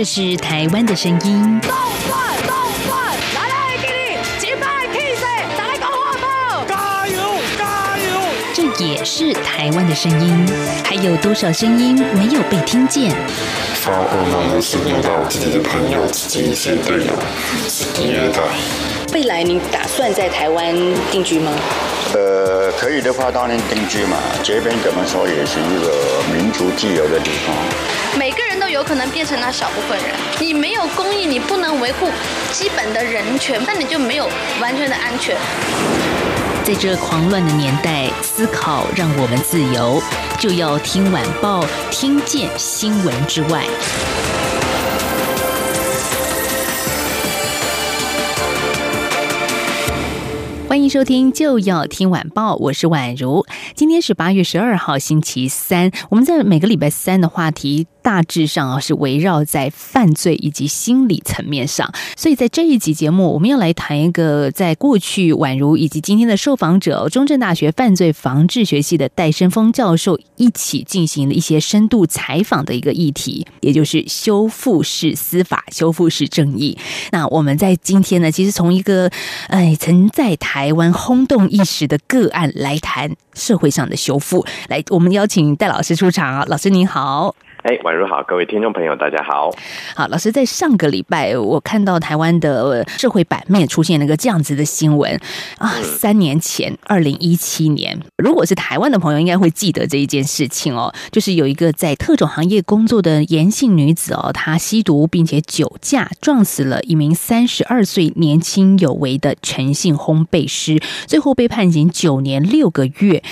这是台湾的声音。动转动转，来来给你，击败气势，再来讲话不？加油加油！这也是台湾的声音。还有多少声音没有被听见？发噩梦的是遇到自己的朋友、自己一些队友、自己约在。未来你打算在台湾定居吗？呃，可以的话当然定居嘛。这边怎么说也是一个民族自由的地方。可能变成了少部分人。你没有公益，你不能维护基本的人权，那你就没有完全的安全。在这狂乱的年代，思考让我们自由，就要听晚报，听见新闻之外。欢迎收听就要听晚报，我是宛如。今天是八月十二号，星期三。我们在每个礼拜三的话题。大致上啊是围绕在犯罪以及心理层面上，所以在这一集节目，我们要来谈一个在过去宛如以及今天的受访者，中正大学犯罪防治学系的戴生峰教授一起进行了一些深度采访的一个议题，也就是修复式司法、修复式正义。那我们在今天呢，其实从一个哎曾在台湾轰动一时的个案来谈社会上的修复。来，我们邀请戴老师出场啊，老师您好。哎，宛如好，各位听众朋友，大家好。好，老师，在上个礼拜，我看到台湾的社会版面出现了个这样子的新闻啊。三年前，二零一七年，如果是台湾的朋友，应该会记得这一件事情哦。就是有一个在特种行业工作的严姓女子哦，她吸毒并且酒驾，撞死了一名三十二岁年轻有为的陈姓烘焙师，最后被判刑九年六个月。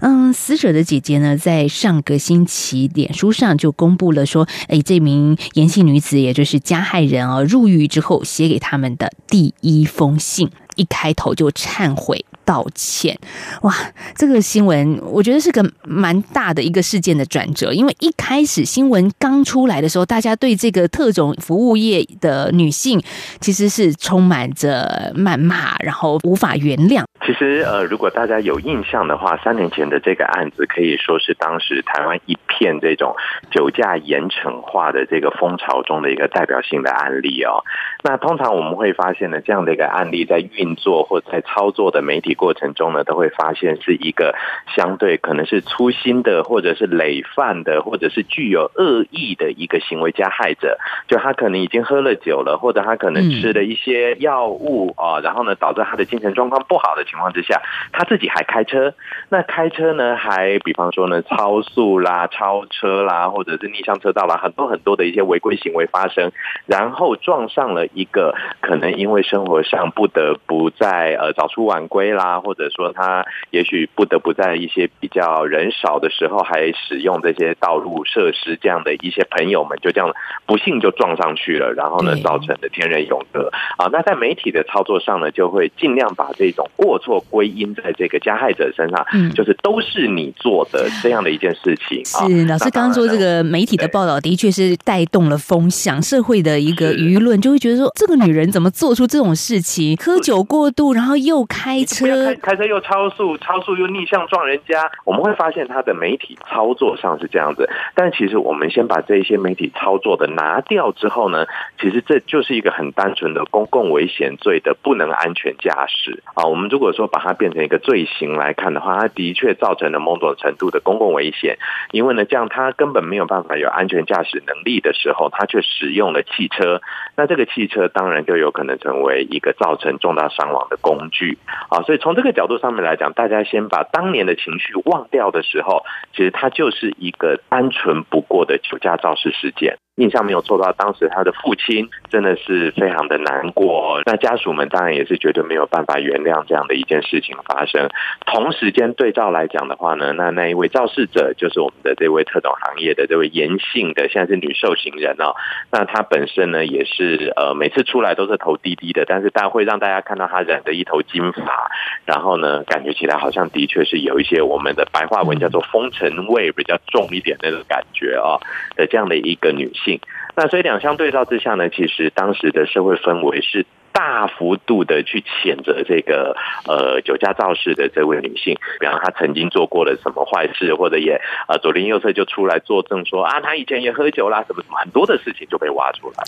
嗯，死者的姐姐呢，在上个星期脸书上就公布了说，哎，这名言姓女子，也就是加害人啊，入狱之后写给他们的第一封信，一开头就忏悔。道歉，哇！这个新闻我觉得是个蛮大的一个事件的转折，因为一开始新闻刚出来的时候，大家对这个特种服务业的女性其实是充满着谩骂，然后无法原谅。其实，呃，如果大家有印象的话，三年前的这个案子可以说是当时台湾一片这种酒驾严惩化的这个风潮中的一个代表性的案例哦。那通常我们会发现呢，这样的一个案例在运作或在操作的媒体。过程中呢，都会发现是一个相对可能是粗心的，或者是累犯的，或者是具有恶意的一个行为加害者。就他可能已经喝了酒了，或者他可能吃了一些药物啊，然后呢，导致他的精神状况不好的情况之下，他自己还开车。那开车呢，还比方说呢，超速啦、超车啦，或者是逆向车道啦，很多很多的一些违规行为发生，然后撞上了一个可能因为生活上不得不在呃早出晚归啦。啊，或者说他也许不得不在一些比较人少的时候还使用这些道路设施，这样的一些朋友们就这样不幸就撞上去了，然后呢造成的天人永隔啊。那在媒体的操作上呢，就会尽量把这种过错归因在这个加害者身上，嗯，就是都是你做的这样的一件事情。是老师刚刚说这个媒体的报道的确是带动了风向，社会的一个舆论就会觉得说这个女人怎么做出这种事情，喝酒过度，然后又开车。开开车又超速，超速又逆向撞人家，我们会发现他的媒体操作上是这样子。但其实我们先把这一些媒体操作的拿掉之后呢，其实这就是一个很单纯的公共危险罪的不能安全驾驶啊。我们如果说把它变成一个罪行来看的话，它的确造成了某种程度的公共危险。因为呢，这样他根本没有办法有安全驾驶能力的时候，他却使用了汽车，那这个汽车当然就有可能成为一个造成重大伤亡的工具啊。所以从这个角度上面来讲，大家先把当年的情绪忘掉的时候，其实它就是一个单纯不过的酒驾肇事事件。印象没有错的话，当时他的父亲真的是非常的难过，那家属们当然也是绝对没有办法原谅这样的一件事情发生。同时间对照来讲的话呢，那那一位肇事者就是我们的这位特种行业的这位严姓的，现在是女受刑人哦。那她本身呢也是呃每次出来都是头低低的，但是大家会让大家看到她染着一头金发，然后呢感觉起来好像的确是有一些我们的白话文叫做风尘味比较重一点那种感觉啊的这样的一个女性。那所以两相对照之下呢，其实当时的社会氛围是大幅度的去谴责这个呃酒驾肇事的这位女性，比方她曾经做过了什么坏事，或者也呃左邻右舍就出来作证说啊，她以前也喝酒啦，什么什么很多的事情就被挖出来。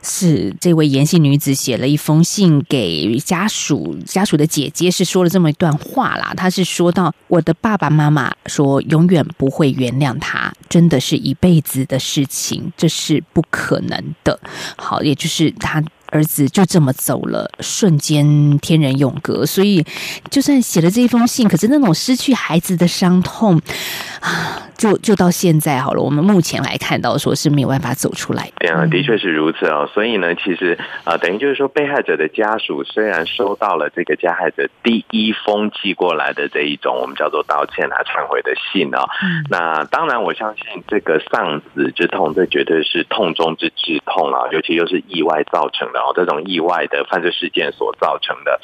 是这位严姓女子写了一封信给家属，家属的姐姐是说了这么一段话啦。她是说到我的爸爸妈妈说永远不会原谅他，真的是一辈子的事情，这是不可能的。好，也就是他。儿子就这么走了，瞬间天人永隔。所以，就算写了这一封信，可是那种失去孩子的伤痛啊，就就到现在好了。我们目前来看到，说是没有办法走出来。对啊，的确是如此哦。所以呢，其实啊，等于就是说，被害者的家属虽然收到了这个加害者第一封寄过来的这一种我们叫做道歉啊、忏悔的信哦，那当然，我相信这个丧子之痛，这绝对是痛中之至痛啊，尤其又是意外造成的。然后这种意外的犯罪事件所造成的，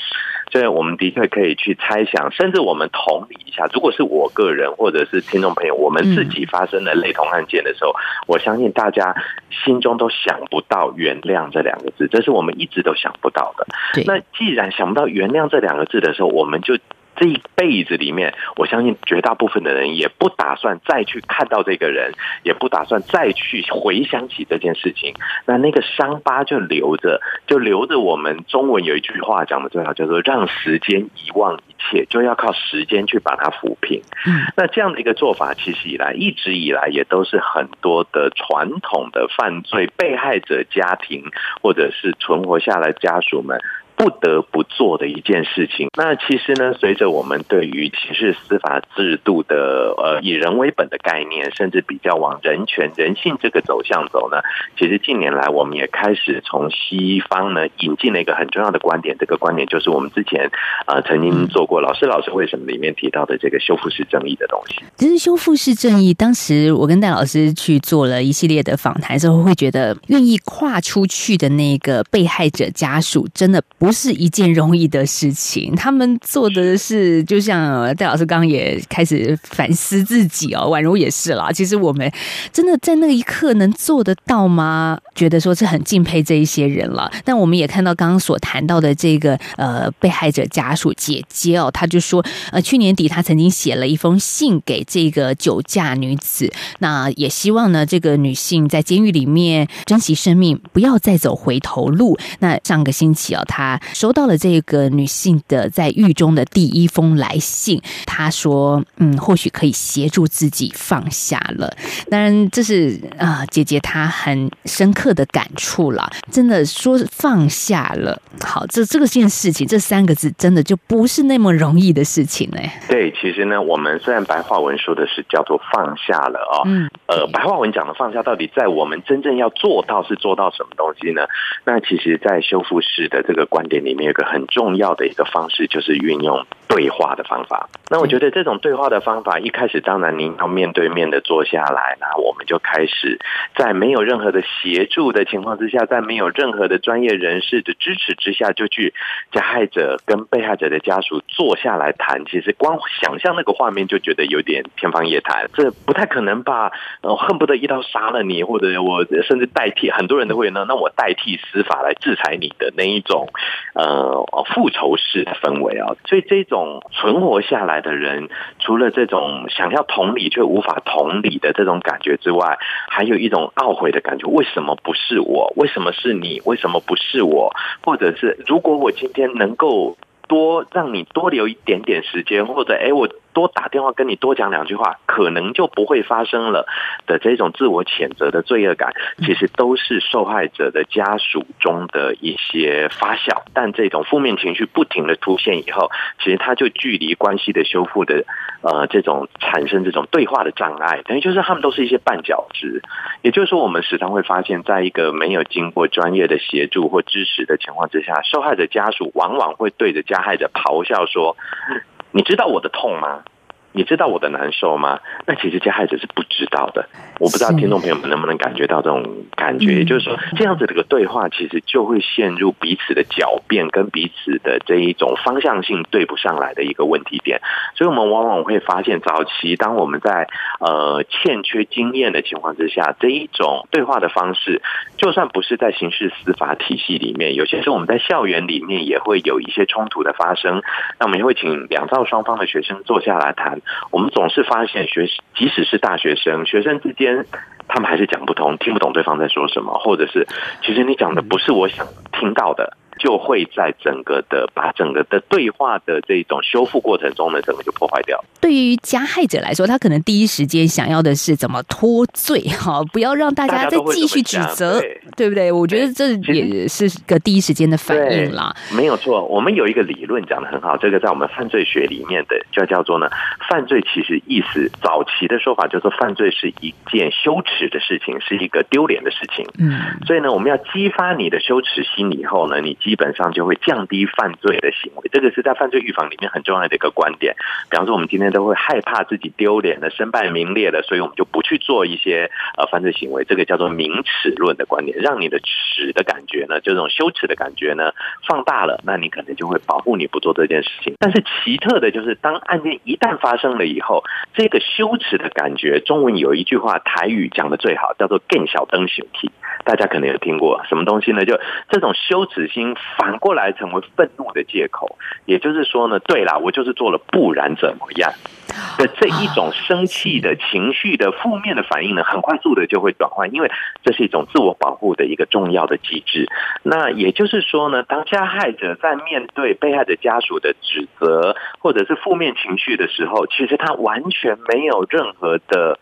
所以我们的确可以去猜想，甚至我们同理一下，如果是我个人或者是听众朋友，我们自己发生了类同案件的时候，我相信大家心中都想不到“原谅”这两个字，这是我们一直都想不到的。那既然想不到“原谅”这两个字的时候，我们就。这一辈子里面，我相信绝大部分的人也不打算再去看到这个人，也不打算再去回想起这件事情。那那个伤疤就留着，就留着。我们中文有一句话讲的最好，叫做“让时间遗忘一切”，就要靠时间去把它抚平。嗯那这样的一个做法，其实以来一直以来也都是很多的传统的犯罪被害者家庭或者是存活下来家属们。不得不做的一件事情。那其实呢，随着我们对于刑事司法制度的呃以人为本的概念，甚至比较往人权、人性这个走向走呢，其实近年来我们也开始从西方呢引进了一个很重要的观点。这个观点就是我们之前呃曾经做过《老师老师为什么》里面提到的这个修复式正义的东西。其实修复式正义，当时我跟戴老师去做了一系列的访谈之后，会觉得愿意跨出去的那个被害者家属，真的。不不是一件容易的事情，他们做的是，就像戴老师刚刚也开始反思自己哦，宛如也是啦。其实我们真的在那一刻能做得到吗？觉得说是很敬佩这一些人了。但我们也看到刚刚所谈到的这个呃被害者家属姐姐哦，她就说呃去年底她曾经写了一封信给这个酒驾女子，那也希望呢这个女性在监狱里面珍惜生命，不要再走回头路。那上个星期哦，她他。收到了这个女性的在狱中的第一封来信，她说：“嗯，或许可以协助自己放下了。”当然，这是啊，姐姐她很深刻的感触了。真的说放下了，好，这这个件事情，这三个字真的就不是那么容易的事情呢。对，其实呢，我们虽然白话文说的是叫做放下了哦，嗯，呃，白话文讲的放下，到底在我们真正要做到是做到什么东西呢？那其实，在修复式的这个观。点里面有个很重要的一个方式，就是运用对话的方法。那我觉得这种对话的方法，一开始当然您要面对面的坐下来，那我们就开始在没有任何的协助的情况之下，在没有任何的专业人士的支持之下，就去加害者跟被害者的家属坐下来谈。其实光想象那个画面就觉得有点天方夜谭，这不太可能吧？呃，恨不得一刀杀了你，或者我甚至代替很多人都会呢，那我代替司法来制裁你的那一种。呃，复仇式的氛围啊，所以这种种存活下来的人，除了这种想要同理却无法同理的这种感觉之外，还有一种懊悔的感觉：为什么不是我？为什么是你？为什么不是我？或者是如果我今天能够多让你多留一点点时间，或者哎我。多打电话跟你多讲两句话，可能就不会发生了的这种自我谴责的罪恶感，其实都是受害者的家属中的一些发酵。但这种负面情绪不停的出现以后，其实它就距离关系的修复的呃这种产生这种对话的障碍，等于就是他们都是一些绊脚石。也就是说，我们时常会发现，在一个没有经过专业的协助或支持的情况之下，受害者家属往往会对着加害者咆哮说。你知道我的痛吗？你知道我的难受吗？那其实加害者是不知道的。我不知道听众朋友们能不能感觉到这种感觉，嗯也就是说，这样子的一个对话，其实就会陷入彼此的狡辩跟彼此的这一种方向性对不上来的一个问题点。所以，我们往往会发现，早期当我们在呃欠缺经验的情况之下，这一种对话的方式，就算不是在刑事司法体系里面，有些时候我们在校园里面也会有一些冲突的发生。那我们也会请两造双方的学生坐下来谈。我们总是发现学，即使是大学生，学生之间他们还是讲不通，听不懂对方在说什么，或者是其实你讲的不是我想听到的。就会在整个的把整个的对话的这种修复过程中呢，整个就破坏掉。对于加害者来说，他可能第一时间想要的是怎么脱罪哈，不要让大家再继续指责，对不对？我觉得这也是个第一时间的反应啦。没有错，我们有一个理论讲的很好，这个在我们犯罪学里面的就叫做呢，犯罪其实意思早期的说法就是说，犯罪是一件羞耻的事情，是一个丢脸的事情。嗯，所以呢，我们要激发你的羞耻心以后呢，你基本上就会降低犯罪的行为。这个是在犯罪预防里面很重要的一个观点。比方说，我们今天都会害怕自己丢脸了、身败名裂了，所以我们就不去做一些呃犯罪行为。这个叫做明耻论的观点，让你的耻的感觉呢，这种羞耻的感觉呢放大了，那你可能就会保护你不做这件事情。但是奇特的就是，当案件一旦发生了以后，这个羞耻的感觉，中文有一句话台语讲的最好，叫做“更小灯形体”。大家可能有听过什么东西呢？就这种羞耻心反过来成为愤怒的借口，也就是说呢，对啦，我就是做了，不然怎么样？的这一种生气的情绪的负面的反应呢，很快速的就会转换，因为这是一种自我保护的一个重要的机制。那也就是说呢，当加害者在面对被害者家属的指责或者是负面情绪的时候，其实他完全没有任何的。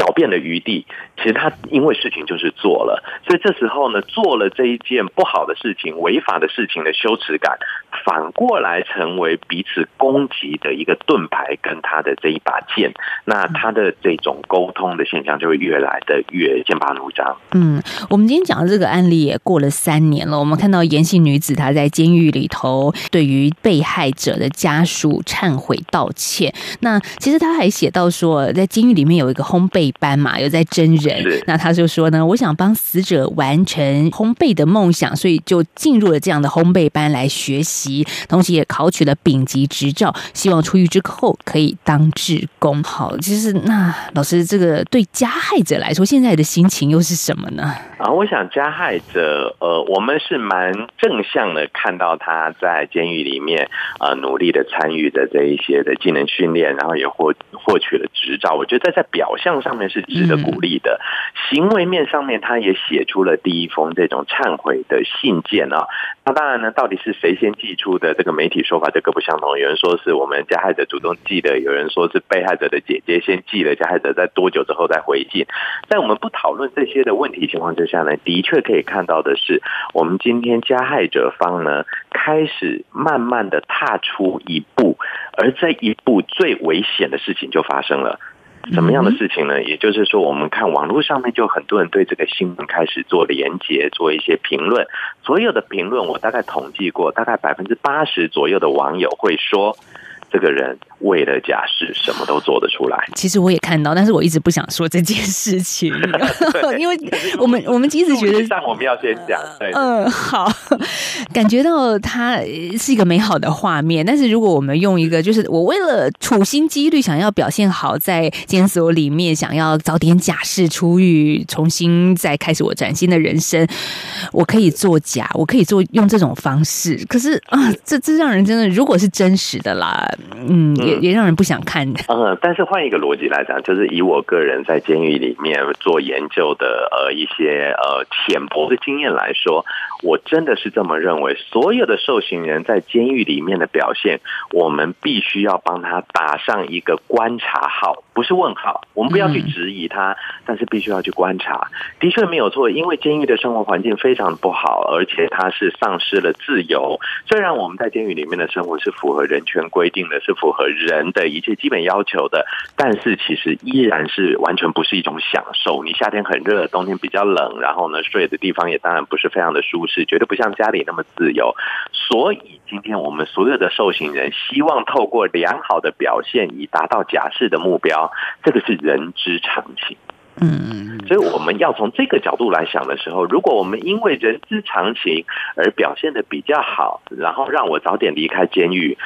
狡辩的余地，其实他因为事情就是做了，所以这时候呢，做了这一件不好的事情、违法的事情的羞耻感，反过来成为彼此攻击的一个盾牌，跟他的这一把剑，那他的这种沟通的现象就会越来的越剑拔弩张。嗯，我们今天讲的这个案例也过了三年了，我们看到严姓女子她在监狱里头对于被害者的家属忏悔道歉。那其实她还写到说，在监狱里面有一个烘焙。班嘛，有在真人，那他就说呢，我想帮死者完成烘焙的梦想，所以就进入了这样的烘焙班来学习，同时也考取了丙级执照，希望出狱之后可以当志工。好，其实那老师，这个对加害者来说，现在的心情又是什么呢？啊，我想加害者，呃，我们是蛮正向的，看到他在监狱里面啊、呃、努力的参与的这一些的技能训练，然后也获获取了执照。我觉得在表象上面是值得鼓励的，行为面上面他也写出了第一封这种忏悔的信件啊。那当然呢，到底是谁先寄出的？这个媒体说法就各不相同。有人说是我们加害者主动寄的，有人说是被害者的姐姐先寄了，加害者在多久之后再回信。在我们不讨论这些的问题情况之下呢，的确可以看到的是，我们今天加害者方呢开始慢慢的踏出一步，而这一步最危险的事情就发生了。什么样的事情呢？也就是说，我们看网络上面就很多人对这个新闻开始做连接，做一些评论。所有的评论我大概统计过，大概百分之八十左右的网友会说，这个人为了假释什么都做得出来。其实我也看到，但是我一直不想说这件事情，因为我们我们一直觉得上我们要先讲。对，嗯，好，感觉到它是一个美好的画面。但是如果我们用一个，就是我为了处心积虑想要表现好，在监所里面想要早点假释出狱，重新再开始我崭新的人生，我可以作假，我可以做用这种方式。可是啊，这这让人真的，如果是真实的啦，嗯，也也让人不想看。嗯，但是换一个逻辑来讲，就是以我个人在监狱里面做研究的呃一些呃浅薄的经验来说，我真的是这么认为。所有的受刑人在监狱里面的表现，我们必须要帮他打上一个观察号，不是问号。我们不要去质疑他，但是必须要去观察。的确没有错，因为监狱的生活环境非常不好，而且他是丧失了自由。虽然我们在监狱里面的生活是符合人权规定的，是符合人的一切基本要求的，但是其实依然是完全不是一种享受。你夏天很热，冬天比较冷，然后呢睡的地方也当然不是非常的舒适，绝对不像家里那么自由。所以今天我们所有的受刑人希望透过良好的表现以达到假释的目标，这个是人之常情。嗯，所以我们要从这个角度来想的时候，如果我们因为人之常情而表现的比较好，然后让我早点离开监狱，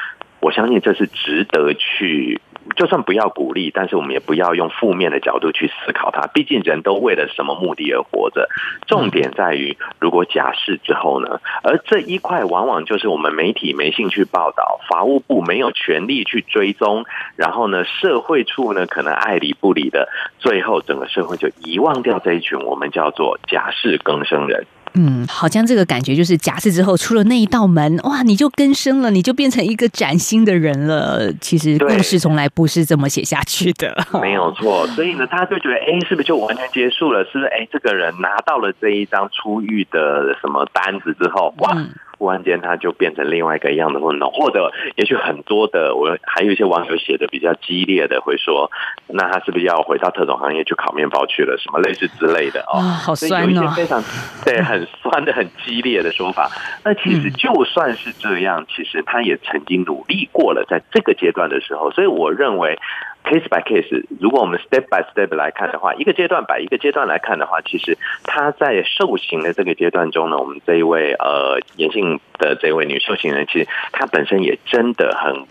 我相信这是值得去。就算不要鼓励，但是我们也不要用负面的角度去思考它。毕竟人都为了什么目的而活着？重点在于，如果假释之后呢？而这一块往往就是我们媒体没兴趣报道，法务部没有权利去追踪，然后呢，社会处呢可能爱理不理的，最后整个社会就遗忘掉这一群我们叫做假释更生人。嗯，好像这个感觉就是假释之后出了那一道门，哇，你就更生了，你就变成一个崭新的人了。其实故事从来不是这么写下去的，没有错。所以呢，他就觉得，哎，是不是就完全结束了？是不是？哎，这个人拿到了这一张出狱的什么单子之后，哇！忽然间，他就变成另外一个样的混动，或者也许很多的，我还有一些网友写的比较激烈的，会说，那他是不是要回到特种行业去烤面包去了？什么类似之类的哦，好酸哦，有一些非常对 很酸的、很激烈的说法。那其实就算是这样，其实他也曾经努力过了，在这个阶段的时候，所以我认为。Case by case，如果我们 step by step 来看的话，一个阶段摆一个阶段来看的话，其实他在受刑的这个阶段中呢，我们这一位呃严姓的这位女受刑人，其实她本身也真的很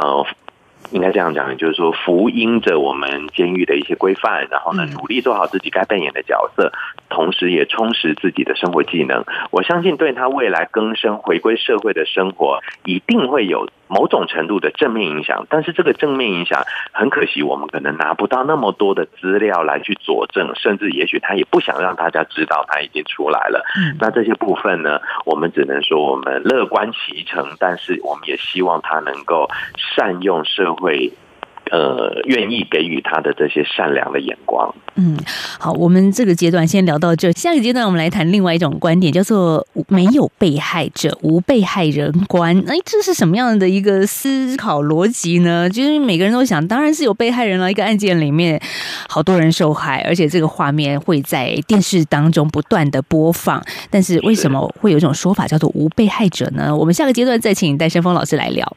呃。应该这样讲，就是说，福音着我们监狱的一些规范，然后呢，努力做好自己该扮演的角色，同时也充实自己的生活技能。我相信，对他未来更生、回归社会的生活，一定会有某种程度的正面影响。但是，这个正面影响，很可惜，我们可能拿不到那么多的资料来去佐证，甚至也许他也不想让大家知道他已经出来了。那这些部分呢，我们只能说我们乐观其成，但是我们也希望他能够善用社会。呃，愿意给予他的这些善良的眼光。嗯，好，我们这个阶段先聊到这，下一个阶段我们来谈另外一种观点，叫做没有被害者无被害人观。哎，这是什么样的一个思考逻辑呢？就是每个人都想，当然是有被害人了。一个案件里面，好多人受害，而且这个画面会在电视当中不断的播放。但是为什么会有一种说法叫做无被害者呢？我们下个阶段再请戴胜峰老师来聊。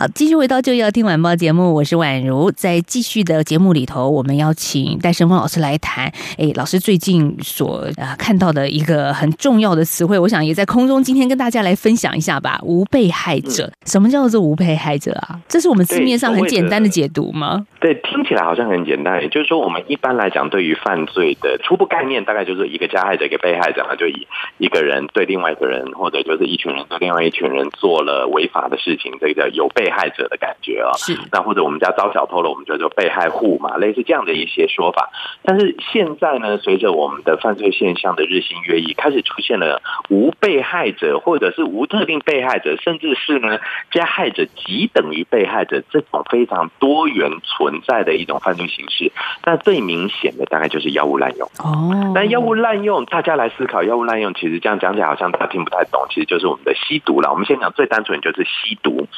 好，继续回到就要听晚报节目，我是宛如。在继续的节目里头，我们邀请戴胜峰老师来谈。哎，老师最近所啊看到的一个很重要的词汇，我想也在空中今天跟大家来分享一下吧。无被害者，什么叫做无被害者啊？这是我们字面上很简单的解读吗？对，听起来好像很简单。也就是说，我们一般来讲，对于犯罪的初步概念，大概就是一个加害者，一个被害者嘛，就以一个人对另外一个人，或者就是一群人对另外一群人做了违法的事情，这个叫有被。被害者的感觉啊，是那或者我们家遭小偷了，我们叫做被害户嘛，类似这样的一些说法。但是现在呢，随着我们的犯罪现象的日新月异，开始出现了无被害者，或者是无特定被害者，甚至是呢加害者即等于被害者这种非常多元存在的一种犯罪形式。那最明显的大概就是药物滥用哦。那药物滥用，大家来思考药物滥用，其实这样讲起来好像大家听不太懂，其实就是我们的吸毒了。我们先讲最单纯就是吸毒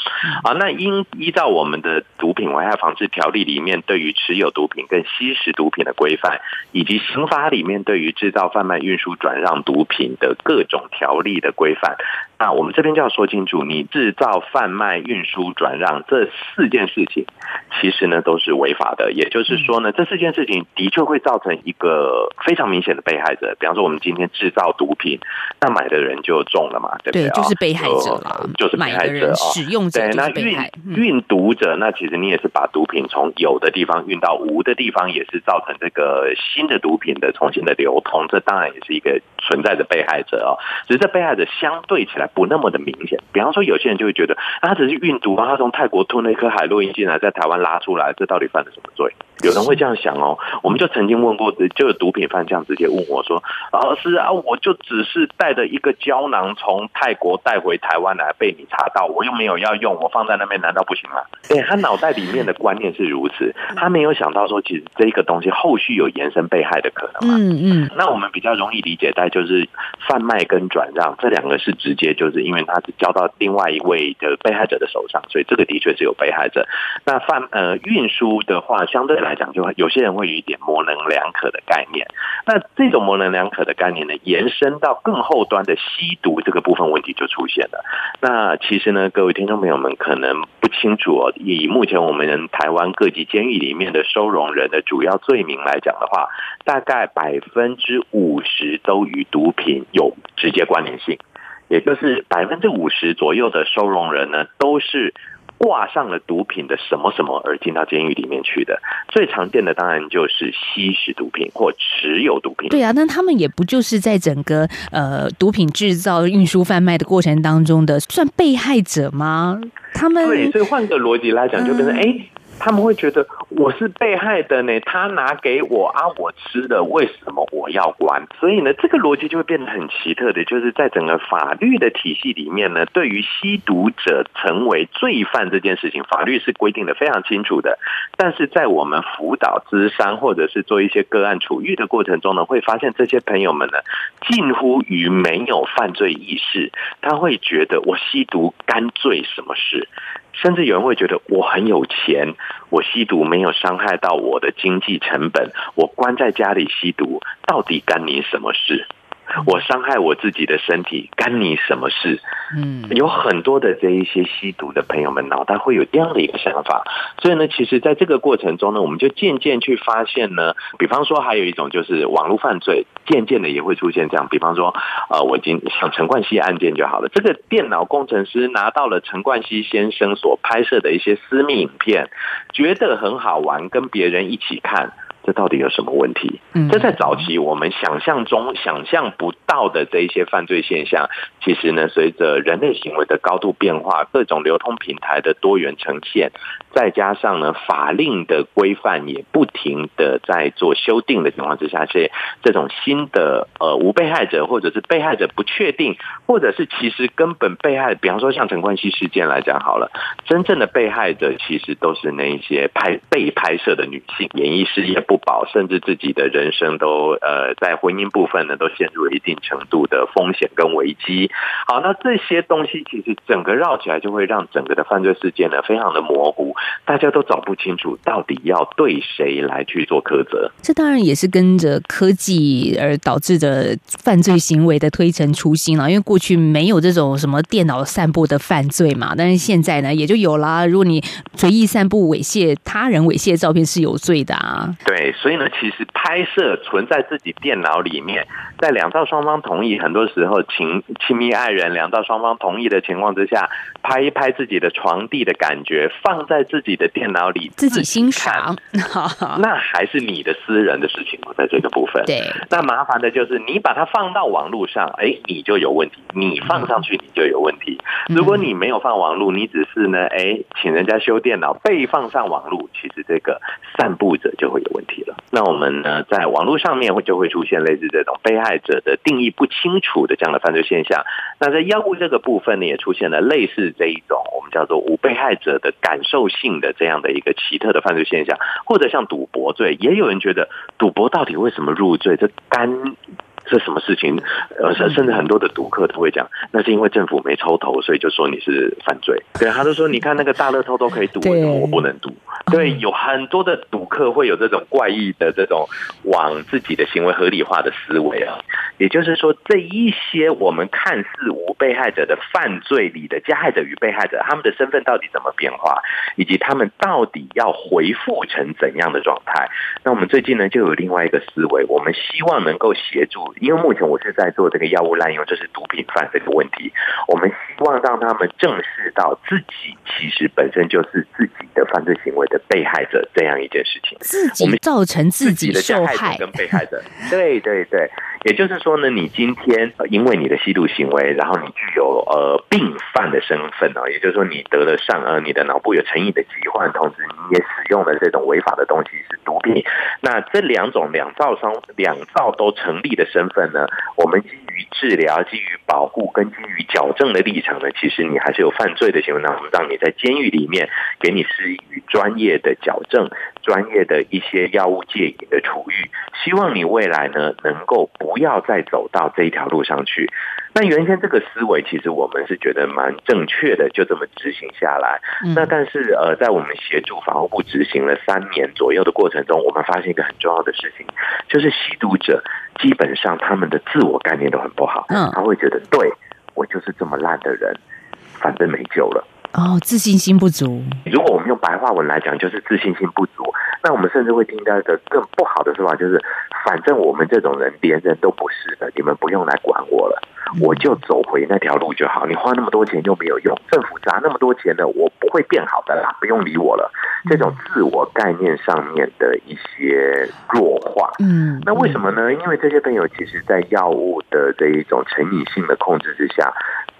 啊。那依依照我们的毒品危害防治条例里面对于持有毒品跟吸食毒品的规范，以及刑法里面对于制造、贩卖、运输、转让毒品的各种条例的规范，那我们这边就要说清楚，你制造、贩卖、运输、转让这四件事情，其实呢都是违法的。也就是说呢，这四件事情的确会造成一个非常明显的被害者。比方说，我们今天制造毒品，那买的人就中了嘛，对不对？对，就是被害者了，就是被害者啊。使用者对，那运运毒者，那其实你也是把毒品从有的地方运到无的地方，也是造成这个新的毒品的重新的流通。这当然也是一个存在的被害者哦。只是这被害者相对起来不那么的明显。比方说，有些人就会觉得，他只是运毒啊，他从泰国吞了一颗海洛因进来，在台湾拉出来，这到底犯了什么罪？有人会这样想哦。我们就曾经问过，就有毒品犯这样直接问我说：“啊，师啊，我就只是带着一个胶囊从泰国带回台湾来，被你查到，我又没有要用，我放在那边难道不行吗？”对他脑袋里面的观念是如此，他没有想到说，其实这个东西后续有延伸被害的可能嘛。嗯嗯。那我们比较容易理解，在就是贩卖跟转让这两个是直接，就是因为他是交到另外一位的被害者的手上，所以这个的确是有被害者。那贩呃运输的话，相对来讲，就会有些人会有一点模棱两可的概念。那这种模棱两可的概念呢，延伸到更后端的吸毒这个部分，问题就出现了。那其实呢，各位听众朋友们可能能不清楚哦，以目前我们台湾各级监狱里面的收容人的主要罪名来讲的话，大概百分之五十都与毒品有直接关联性，也就是百分之五十左右的收容人呢，都是。挂上了毒品的什么什么而进到监狱里面去的，最常见的当然就是吸食毒品或持有毒品。对啊，那他们也不就是在整个呃毒品制造、运输、贩卖的过程当中的算被害者吗？他们对，所以换个逻辑来讲，就变成哎。他们会觉得我是被害的呢，他拿给我啊，我吃的，为什么我要关？所以呢，这个逻辑就会变得很奇特的，就是在整个法律的体系里面呢，对于吸毒者成为罪犯这件事情，法律是规定的非常清楚的。但是在我们辅导、咨商或者是做一些个案处遇的过程中呢，会发现这些朋友们呢，近乎于没有犯罪意识，他会觉得我吸毒干罪什么事？甚至有人会觉得我很有钱，我吸毒没有伤害到我的经济成本，我关在家里吸毒，到底干你什么事？我伤害我自己的身体，干你什么事？嗯，有很多的这一些吸毒的朋友们脑袋会有这样的一个想法，所以呢，其实在这个过程中呢，我们就渐渐去发现呢，比方说还有一种就是网络犯罪，渐渐的也会出现这样，比方说，呃，我今像陈冠希案件就好了，这个电脑工程师拿到了陈冠希先生所拍摄的一些私密影片，觉得很好玩，跟别人一起看。这到底有什么问题？这在早期我们想象中想象不到的这一些犯罪现象，其实呢，随着人类行为的高度变化，各种流通平台的多元呈现，再加上呢法令的规范也不停的在做修订的情况之下，这这种新的呃无被害者或者是被害者不确定，或者是其实根本被害，比方说像陈冠希事件来讲好了，真正的被害者其实都是那一些拍被拍摄的女性，演艺事业。不保，甚至自己的人生都呃，在婚姻部分呢，都陷入了一定程度的风险跟危机。好，那这些东西其实整个绕起来，就会让整个的犯罪事件呢，非常的模糊，大家都找不清楚到底要对谁来去做苛责。这当然也是跟着科技而导致的犯罪行为的推陈出新了，因为过去没有这种什么电脑散布的犯罪嘛，但是现在呢，也就有啦。如果你随意散布猥亵他人猥亵照片，是有罪的啊。对。所以呢，其实拍摄存在自己电脑里面，在两造双方同意，很多时候亲亲密爱人两造双方同意的情况之下，拍一拍自己的床地的感觉，放在自己的电脑里自己欣赏，那还是你的私人的事情在这个部分。对，那麻烦的就是你把它放到网络上，哎，你就有问题；你放上去，你就有问题。如果你没有放网络，你只是呢，哎，请人家修电脑被放上网络，其实这个散布者就会有问题。那我们呢，在网络上面会就会出现类似这种被害者的定义不清楚的这样的犯罪现象。那在药物这个部分呢，也出现了类似这一种我们叫做无被害者的感受性的这样的一个奇特的犯罪现象，或者像赌博罪，也有人觉得赌博到底为什么入罪？这干。这什么事情？呃，甚甚至很多的赌客都会讲，那是因为政府没抽头，所以就说你是犯罪。对，他就说，你看那个大乐透都可以赌，为什么我不能赌？对，有很多的赌客会有这种怪异的这种往自己的行为合理化的思维啊。也就是说，这一些我们看似无被害者的犯罪里的加害者与被害者，他们的身份到底怎么变化，以及他们到底要回复成怎样的状态？那我们最近呢，就有另外一个思维，我们希望能够协助，因为目前我是在做这个药物滥用，就是毒品犯这个问题，我们希望让他们正视到自己其实本身就是自己的犯罪行为的被害者这样一件事情，自己造成自己的受害。跟被害者，对对对。也就是说呢，你今天因为你的吸毒行为，然后你具有呃病犯的身份哦，也就是说你得了上呃你的脑部有成瘾的疾患，同时你也使用了这种违法的东西是毒品，那这两种两造商两造都成立的身份呢，我们基于治疗、基于保护跟基于矫正的立场呢，其实你还是有犯罪的行为，那我们让你在监狱里面给你施予专业的矫正、专业的一些药物戒瘾的处遇，希望你未来呢能够不。要再走到这一条路上去。那原先这个思维，其实我们是觉得蛮正确的，就这么执行下来。那但是呃，在我们协助法务部执行了三年左右的过程中，我们发现一个很重要的事情，就是吸毒者基本上他们的自我概念都很不好。嗯，他会觉得，对我就是这么烂的人，反正没救了。哦，自信心不足。如果我们用白话文来讲，就是自信心不足。那我们甚至会听到一个更不好的说法，就是反正我们这种人连人都不是的，你们不用来管我了，我就走回那条路就好。你花那么多钱又没有用，政府砸那么多钱的，我不会变好的啦，不用理我了。这种自我概念上面的一些弱化，嗯，那为什么呢？因为这些朋友其实，在药物的这一种成瘾性的控制之下。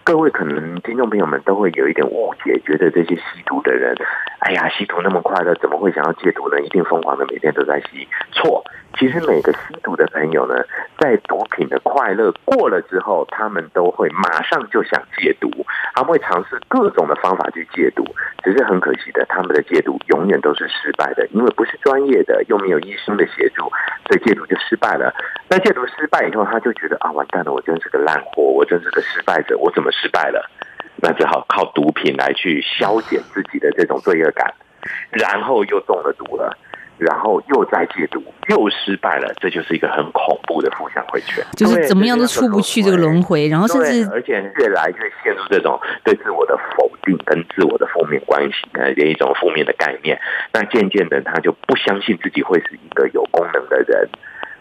各位可能听众朋友们都会有一点误解，觉得这些吸毒的人，哎呀，吸毒那么快乐，怎么会想要戒毒呢？一定疯狂的每天都在吸。错，其实每个吸毒的朋友呢，在毒品的快乐过了之后，他们都会马上就想戒毒，他们会尝试各种的方法去戒毒。只是很可惜的，他们的戒毒永远都是失败的，因为不是专业的，又没有医生的协助，所以戒毒就失败了。那戒毒失败以后，他就觉得啊，完蛋了，我真是个烂货，我真是个失败者，我怎么失败了？那只好靠毒品来去消减自己的这种罪恶感，然后又中了毒了。然后又再戒毒，又失败了，这就是一个很恐怖的负向回圈，就是怎么样都出不去这个轮回，然后甚至而且越来越陷入这种对自我的否定跟自我的负面关系的一种负面的概念，那渐渐的他就不相信自己会是一个有功能的人。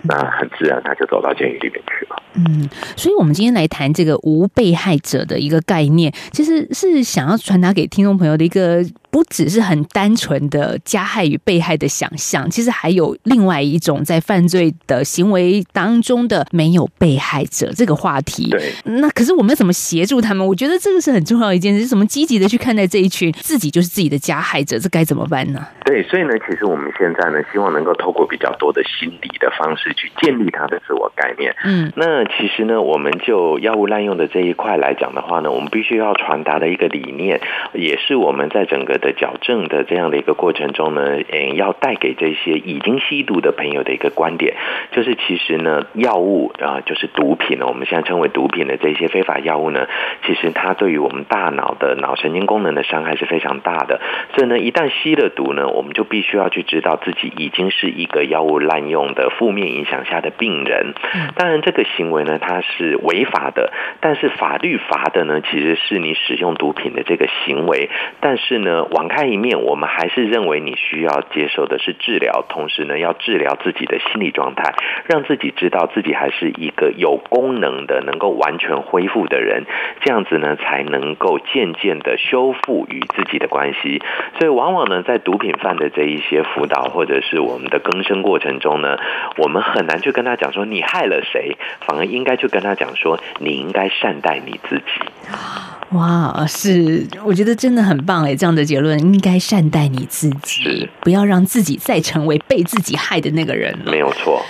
那很自然，他就走到监狱里面去了。嗯，所以，我们今天来谈这个无被害者的一个概念，其实是想要传达给听众朋友的一个，不只是很单纯的加害与被害的想象，其实还有另外一种在犯罪的行为当中的没有被害者这个话题。对，那可是我们要怎么协助他们？我觉得这个是很重要一件事，怎么积极的去看待这一群自己就是自己的加害者，这该怎么办呢？对，所以呢，其实我们现在呢，希望能够透过比较多的心理的方式。去建立他的自我概念。嗯，那其实呢，我们就药物滥用的这一块来讲的话呢，我们必须要传达的一个理念，也是我们在整个的矫正的这样的一个过程中呢，嗯，要带给这些已经吸毒的朋友的一个观点，就是其实呢，药物啊，就是毒品呢，我们现在称为毒品的这些非法药物呢，其实它对于我们大脑的脑神经功能的伤害是非常大的。所以呢，一旦吸了毒呢，我们就必须要去知道自己已经是一个药物滥用的负面。影响下的病人，当然这个行为呢，它是违法的，但是法律罚的呢，其实是你使用毒品的这个行为。但是呢，网开一面，我们还是认为你需要接受的是治疗，同时呢，要治疗自己的心理状态，让自己知道自己还是一个有功能的、能够完全恢复的人，这样子呢，才能够渐渐的修复与自己的关系。所以，往往呢，在毒品犯的这一些辅导或者是我们的更生过程中呢，我们。很难去跟他讲说你害了谁，反而应该去跟他讲说你应该善待你自己。哇，是，我觉得真的很棒哎，这样的结论应该善待你自己，不要让自己再成为被自己害的那个人。没有错。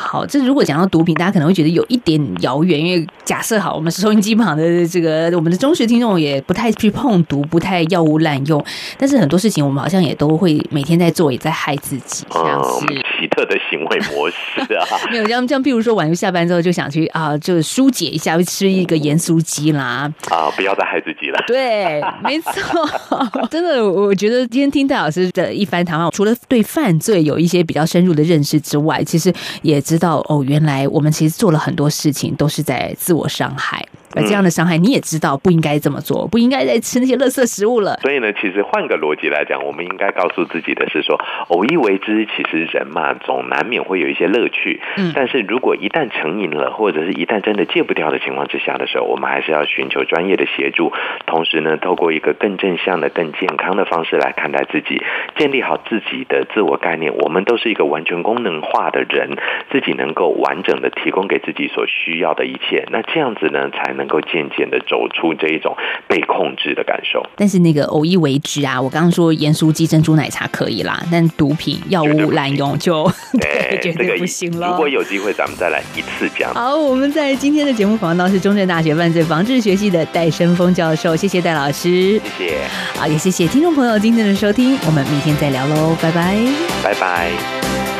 好，这如果讲到毒品，大家可能会觉得有一点遥远，因为假设好，我们收音机旁的这个我们的忠实听众也不太去碰毒，不太药物滥用，但是很多事情我们好像也都会每天在做，也在害自己，像是奇特的行为模式啊。没有，像像譬如说晚上下班之后就想去啊，就疏解一下，吃一个盐酥鸡啦。啊，不要再害自己了。对，没错，真的，我觉得今天听戴老师的一番谈话，除了对犯罪有一些比较深入的认识之外，其实也。知道哦，原来我们其实做了很多事情都是在自我伤害。而这样的伤害，你也知道不应该这么做，不应该再吃那些垃圾食物了。所以呢，其实换个逻辑来讲，我们应该告诉自己的是说，偶一为之，其实人嘛，总难免会有一些乐趣。嗯，但是如果一旦成瘾了，或者是一旦真的戒不掉的情况之下的时候，我们还是要寻求专业的协助，同时呢，透过一个更正向的、更健康的方式来看待自己，建立好自己的自我概念。我们都是一个完全功能化的人，自己能够完整的提供给自己所需要的一切。那这样子呢，才能够渐渐的走出这一种被控制的感受。但是那个偶一为之啊，我刚刚说盐酥鸡、珍珠奶茶可以啦，但毒品、药物滥用就对绝对不行了。如果有机会，咱们再来一次讲。好，我们在今天的节目访问到是中正大学犯罪防治学系的戴生峰教授，谢谢戴老师，谢谢。好，也谢谢听众朋友今天的收听，我们明天再聊喽，拜拜，拜拜。